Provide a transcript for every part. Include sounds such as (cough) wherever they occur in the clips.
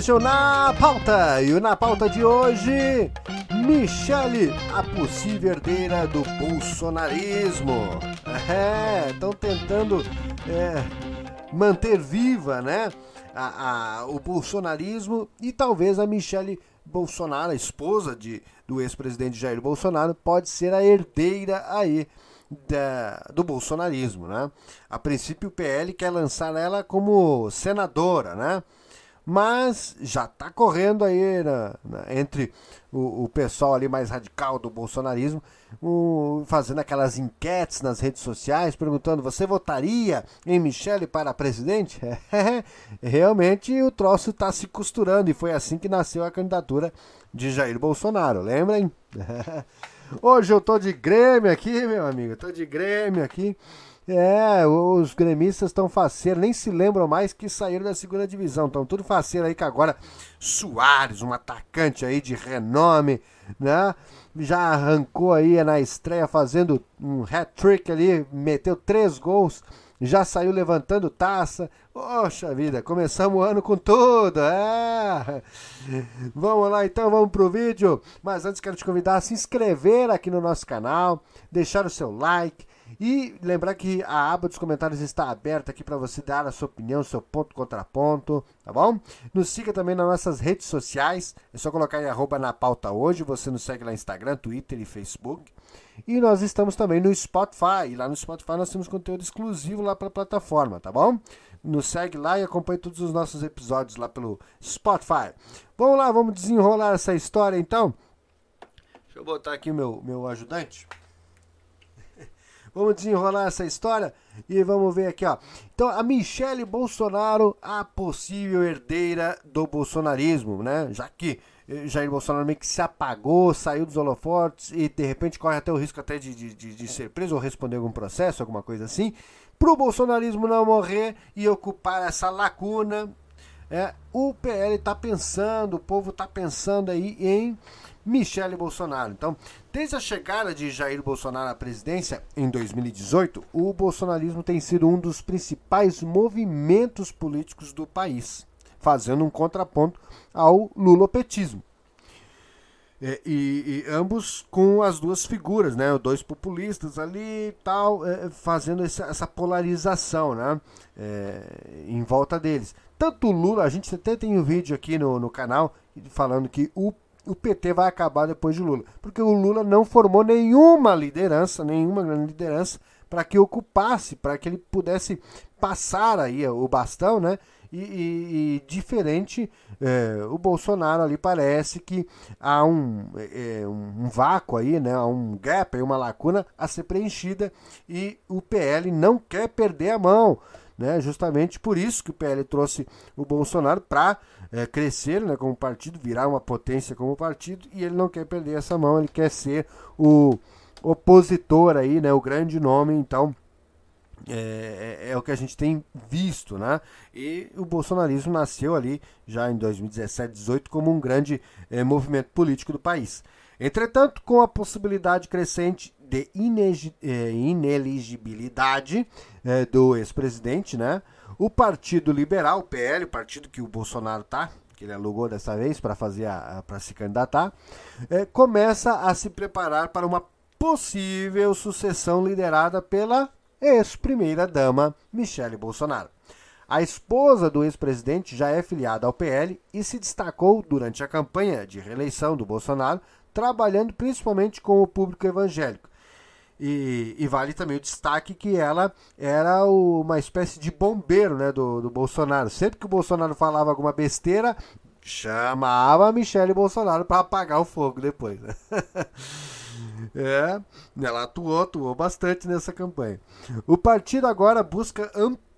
este é o Na Pauta. E Na Pauta de hoje, Michele, a possível herdeira do bolsonarismo. (laughs) É, estão tentando é, manter viva, né, a, a, o bolsonarismo e talvez a Michele Bolsonaro, a esposa de, do ex-presidente Jair Bolsonaro, pode ser a herdeira aí da, do bolsonarismo, né? A princípio o PL quer lançar ela como senadora, né? Mas já está correndo aí né, né, entre o, o, pessoal ali mais radical do bolsonarismo, o, fazendo aquelas enquetes nas redes sociais, perguntando: você votaria em Michele para presidente? (laughs) Realmente o troço está se costurando e foi assim que nasceu a candidatura de Jair Bolsonaro, lembrem? (laughs) Hoje eu tô de Grêmio aqui, meu amigo. Tô de Grêmio aqui. É, os gremistas estão faceiros, nem se lembram mais que saíram da segunda divisão. Estão tudo faceiro aí que agora Soares, um atacante aí de renome, né? Já arrancou aí na estreia fazendo um hat-trick ali, meteu três gols já saiu levantando taça. Poxa vida, começamos o ano com tudo. É. Vamos lá então, vamos pro vídeo. Mas antes quero te convidar a se inscrever aqui no nosso canal, deixar o seu like e lembrar que a aba dos comentários está aberta aqui para você dar a sua opinião, seu ponto contraponto, tá bom? Nos siga também nas nossas redes sociais, é só colocar aí arroba na pauta hoje, você nos segue lá no Instagram, Twitter e Facebook. E nós estamos também no Spotify. E lá no Spotify nós temos conteúdo exclusivo lá para a plataforma, tá bom? Nos segue lá e acompanhe todos os nossos episódios lá pelo Spotify. Vamos lá, vamos desenrolar essa história então. Deixa eu botar aqui meu, meu ajudante. Vamos desenrolar essa história e vamos ver aqui, ó. Então, a Michele Bolsonaro, a possível herdeira do bolsonarismo, né? Já que Jair Bolsonaro meio que se apagou, saiu dos holofotes e de repente corre até o risco até de, de, de ser preso ou responder algum processo, alguma coisa assim, para o bolsonarismo não morrer e ocupar essa lacuna. É, o PL está pensando, o povo está pensando aí em Michele Bolsonaro. Então, desde a chegada de Jair Bolsonaro à presidência em 2018, o bolsonarismo tem sido um dos principais movimentos políticos do país fazendo um contraponto ao lulopetismo. É, e, e, ambos com as duas figuras, né, dois populistas ali tal, é, fazendo essa, essa, polarização né, é, em volta deles. Tanto o Lula, a gente até tem um vídeo aqui no, no canal falando que o, o PT vai acabar depois de Lula, porque o Lula não formou nenhuma liderança, nenhuma grande liderança para que ocupasse, para que ele pudesse passar aí o bastão, né, e, e, e diferente, é, o Bolsonaro ali parece que há um, é, um, vácuo aí, né, há um gap, uma lacuna a ser preenchida e o PL não quer perder a mão. Né, justamente por isso que o PL trouxe o Bolsonaro para é, crescer né, como partido, virar uma potência como partido, e ele não quer perder essa mão, ele quer ser o opositor aí, né, o grande nome, então é, é, é, o que a gente tem visto, né? E o bolsonarismo nasceu ali já em 2017, 18 como um grande é, movimento político do país. Entretanto, com a possibilidade crescente de é, ineligibilidade é, do ex-presidente, né? O Partido Liberal, o PL, o partido que o Bolsonaro tá, que ele alugou dessa vez para fazer para se candidatar, é, começa a se preparar para uma possível sucessão liderada pela ex-primeira-dama Michele Bolsonaro. A esposa do ex-presidente já é filiada ao PL e se destacou durante a campanha de reeleição do Bolsonaro, trabalhando principalmente com o público evangélico. E, e vale também o destaque que ela era o, uma espécie de bombeiro né, do, do Bolsonaro. Sempre que o Bolsonaro falava alguma besteira, chamava a Michele Bolsonaro para apagar o fogo depois. Né? (laughs) É, ela atuou, atuou bastante nessa campanha. O partido agora busca ampliar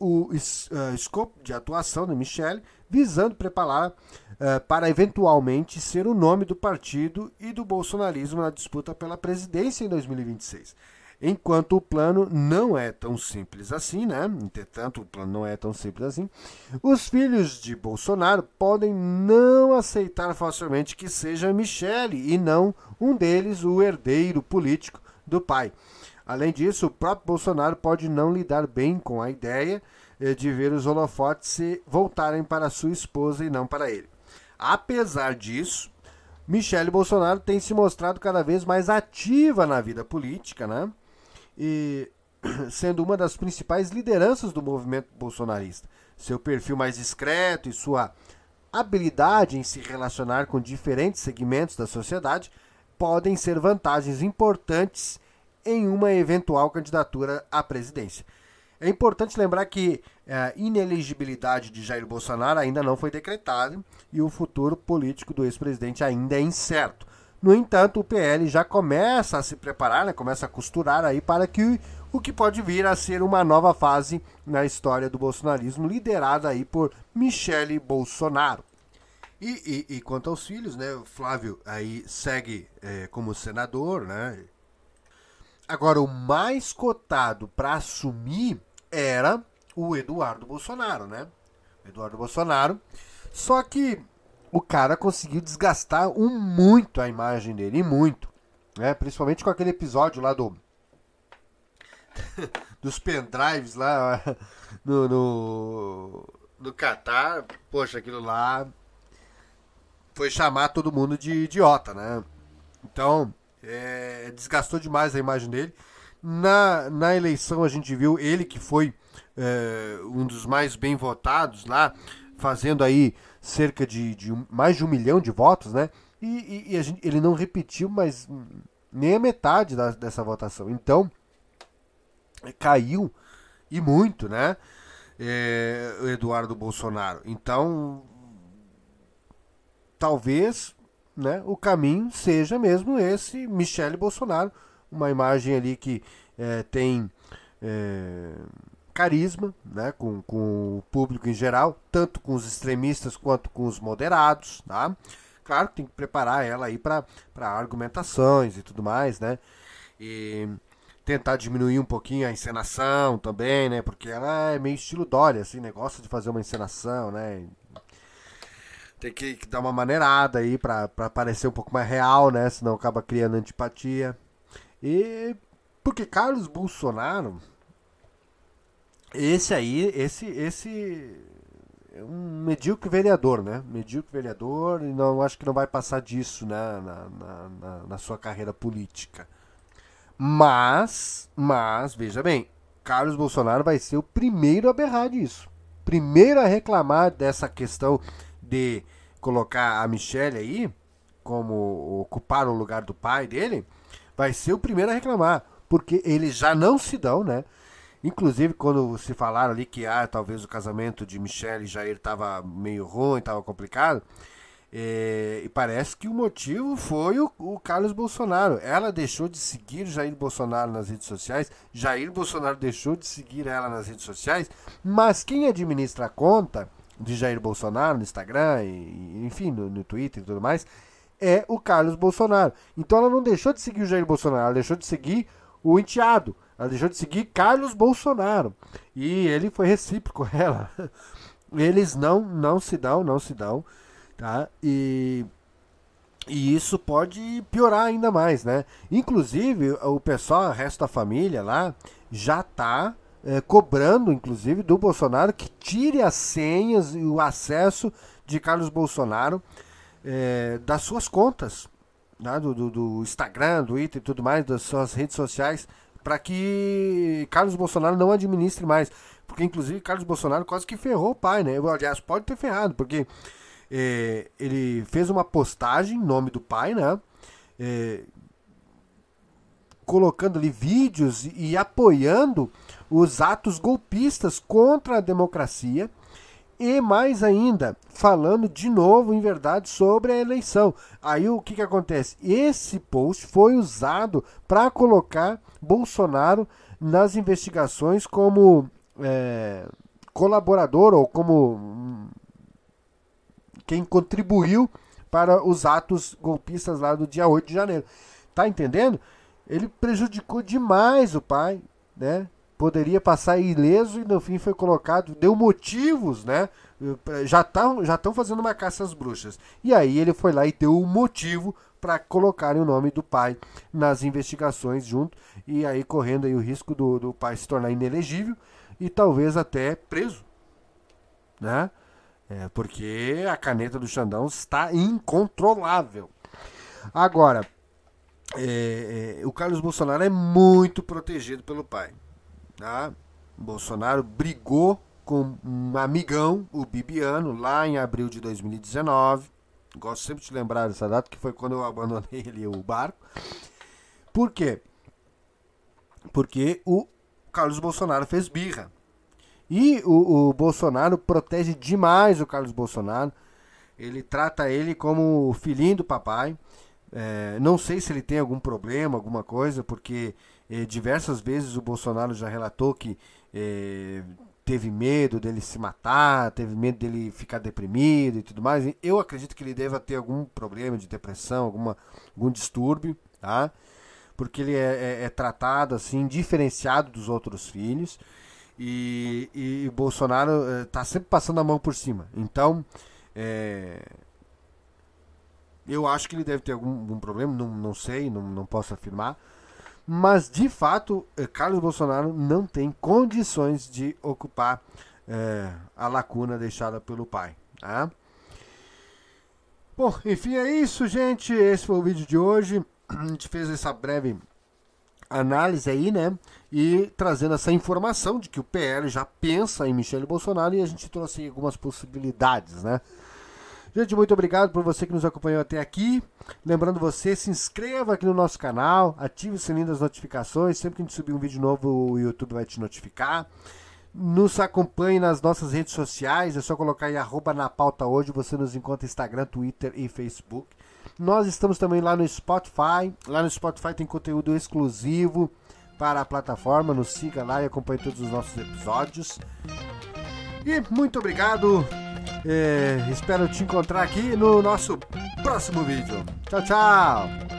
o uh, escopo de atuação da Michelle, visando preparar uh, para eventualmente ser o nome do partido e do bolsonarismo na disputa pela presidência em 2026. Enquanto o plano não é tão simples assim, né? Entretanto, o plano não é tão simples assim. Os filhos de Bolsonaro podem não aceitar facilmente que seja Michele e não um deles o herdeiro político do pai. Além disso, o próprio Bolsonaro pode não lidar bem com a ideia eh, de ver os holofotes se voltarem para sua esposa e não para ele. Apesar disso, Michele Bolsonaro tem se mostrado cada vez mais ativa na vida política, né? E (clears throat) sendo uma das principais lideranças do movimento bolsonarista. Seu perfil mais discreto e sua habilidade em se relacionar com diferentes segmentos da sociedade podem ser vantagens importantes em uma eventual candidatura à presidência. É importante lembrar que a ineligibilidade de Jair Bolsonaro ainda não foi decretada e o futuro político do ex-presidente ainda é incerto. No entanto, o PL já começa a se preparar, né, começa a costurar aí para que o que pode vir a ser uma nova fase na história do bolsonarismo, liderada aí por Michele Bolsonaro. E, e, e quanto aos filhos, né, o Flávio aí segue é, como senador, né? Agora, o mais cotado para assumir era o Eduardo Bolsonaro, né? Eduardo Bolsonaro. Só que o cara conseguiu desgastar um muito a imagem dele, e muito. Né? Principalmente com aquele episódio lá do. (laughs) dos pendrives lá (laughs) no, no, no Qatar. Poxa, aquilo lá foi chamar todo mundo de idiota, né? Então, é, desgastou demais a imagem dele. Na, na eleição a gente viu ele que foi é, um dos mais bem votados lá, fazendo aí cerca de, de mais de um milhão de votos, né? E, e, e gente, ele não repetiu, mas nem a metade da, dessa votação. Então, caiu e muito, né? É, Eduardo Bolsonaro. Então, talvez né, o caminho seja mesmo esse Michele Bolsonaro, uma imagem ali que é, tem é, carisma né, com, com o público em geral, tanto com os extremistas quanto com os moderados. Tá? Claro que tem que preparar ela aí para argumentações e tudo mais, né? E tentar diminuir um pouquinho a encenação também, né? Porque ela é meio estilo Dória, assim, negócio né? de fazer uma encenação, né? Tem que, que dar uma maneirada aí para parecer um pouco mais real, né? Senão acaba criando antipatia. E porque Carlos Bolsonaro, esse aí, esse, esse é um medíocre vereador, né? Medíocre vereador e não acho que não vai passar disso, né? Na, na, na, na sua carreira política. Mas, mas veja bem, Carlos Bolsonaro vai ser o primeiro a berrar disso, primeiro a reclamar dessa questão de colocar a Michelle aí como ocupar o lugar do pai dele, vai ser o primeiro a reclamar, porque eles já não se dão, né? Inclusive, quando se falaram ali que ah, talvez o casamento de Michelle e Jair estava meio ruim, estava complicado, é, e parece que o motivo foi o, o, Carlos Bolsonaro. Ela deixou de seguir Jair Bolsonaro nas redes sociais, Jair Bolsonaro deixou de seguir ela nas redes sociais, mas quem administra a conta de Jair Bolsonaro no Instagram, e, enfim, no, no Twitter e tudo mais, é o Carlos Bolsonaro. Então ela não deixou de seguir o Jair Bolsonaro, ela deixou de seguir o enteado. Ela deixou de seguir Carlos Bolsonaro. E ele foi recíproco ela. (laughs) Eles não não se dão, não se dão, tá? E e isso pode piorar ainda mais, né? Inclusive, o pessoal, o resto da família lá, já tá é, cobrando, inclusive, do Bolsonaro que tire as senhas e o acesso de Carlos Bolsonaro é, das suas contas, né, do, do, do, Instagram, do Twitter e tudo mais, das suas redes sociais, para que Carlos Bolsonaro não administre mais. Porque, inclusive, Carlos Bolsonaro quase que ferrou o pai, né? Aliás, pode ter ferrado, porque é, ele fez uma postagem em nome do pai, né? Colocando ali vídeos e, e apoiando os atos golpistas contra a democracia e mais ainda, falando de novo, em verdade, sobre a eleição. Aí o que, que acontece? Esse post foi usado para colocar Bolsonaro nas investigações como é, colaborador ou como hum, quem contribuiu para os atos golpistas lá do dia 8 de janeiro. Tá entendendo? Ele prejudicou demais o pai, né? Poderia passar ileso e no fim foi colocado, deu motivos, né? Já estão já fazendo uma caça às bruxas. E aí ele foi lá e deu um motivo para colocarem o nome do pai nas investigações junto e aí correndo aí o risco do, do pai se tornar inelegível e talvez até preso, né? É, porque a caneta do Xandão está incontrolável. Agora, é, é, o Carlos Bolsonaro é muito protegido pelo pai. Tá? Bolsonaro brigou com um amigão, o Bibiano, lá em abril de 2019. Gosto sempre de lembrar dessa data, que foi quando eu abandonei (laughs) ali o barco. Por quê? Porque o Carlos Bolsonaro fez birra. E o, o Bolsonaro protege demais o Carlos Bolsonaro. Ele trata ele como o filhinho do papai. É, não sei se ele tem algum problema, alguma coisa, porque é, diversas vezes o Bolsonaro já relatou que é, teve medo dele se matar, teve medo dele ficar deprimido e tudo mais. Eu acredito que ele deva ter algum problema de depressão, alguma, algum distúrbio, tá? Porque ele é, é, é tratado assim, diferenciado dos outros filhos. E, e, Bolsonaro está sempre passando a mão por cima. Então, é, eu acho que ele deve ter algum, algum problema, não, não sei, não, não posso afirmar. Mas, de fato, eh, Carlos Bolsonaro não tem condições de ocupar é, a lacuna deixada pelo pai. Tá? Bom, enfim, é isso, gente. Esse foi o vídeo de hoje. A gente fez essa breve análise aí, né? E trazendo essa informação de que o PL já pensa em Michele Bolsonaro e a gente trouxe algumas possibilidades, né? Gente, muito obrigado por você que nos acompanhou até aqui. Lembrando você, se inscreva aqui no nosso canal, ative o sininho das notificações. Sempre que a gente subir um vídeo novo, o YouTube vai te notificar. Nos acompanhe nas nossas redes sociais, é só colocar aí arroba na pauta hoje, você nos encontra Instagram, Twitter e Facebook. Nós estamos também lá no Spotify. Lá no Spotify tem conteúdo exclusivo para a plataforma. Nos siga lá e acompanhe todos os nossos episódios. E muito obrigado. É, espero te encontrar aqui no nosso próximo vídeo. Tchau, tchau!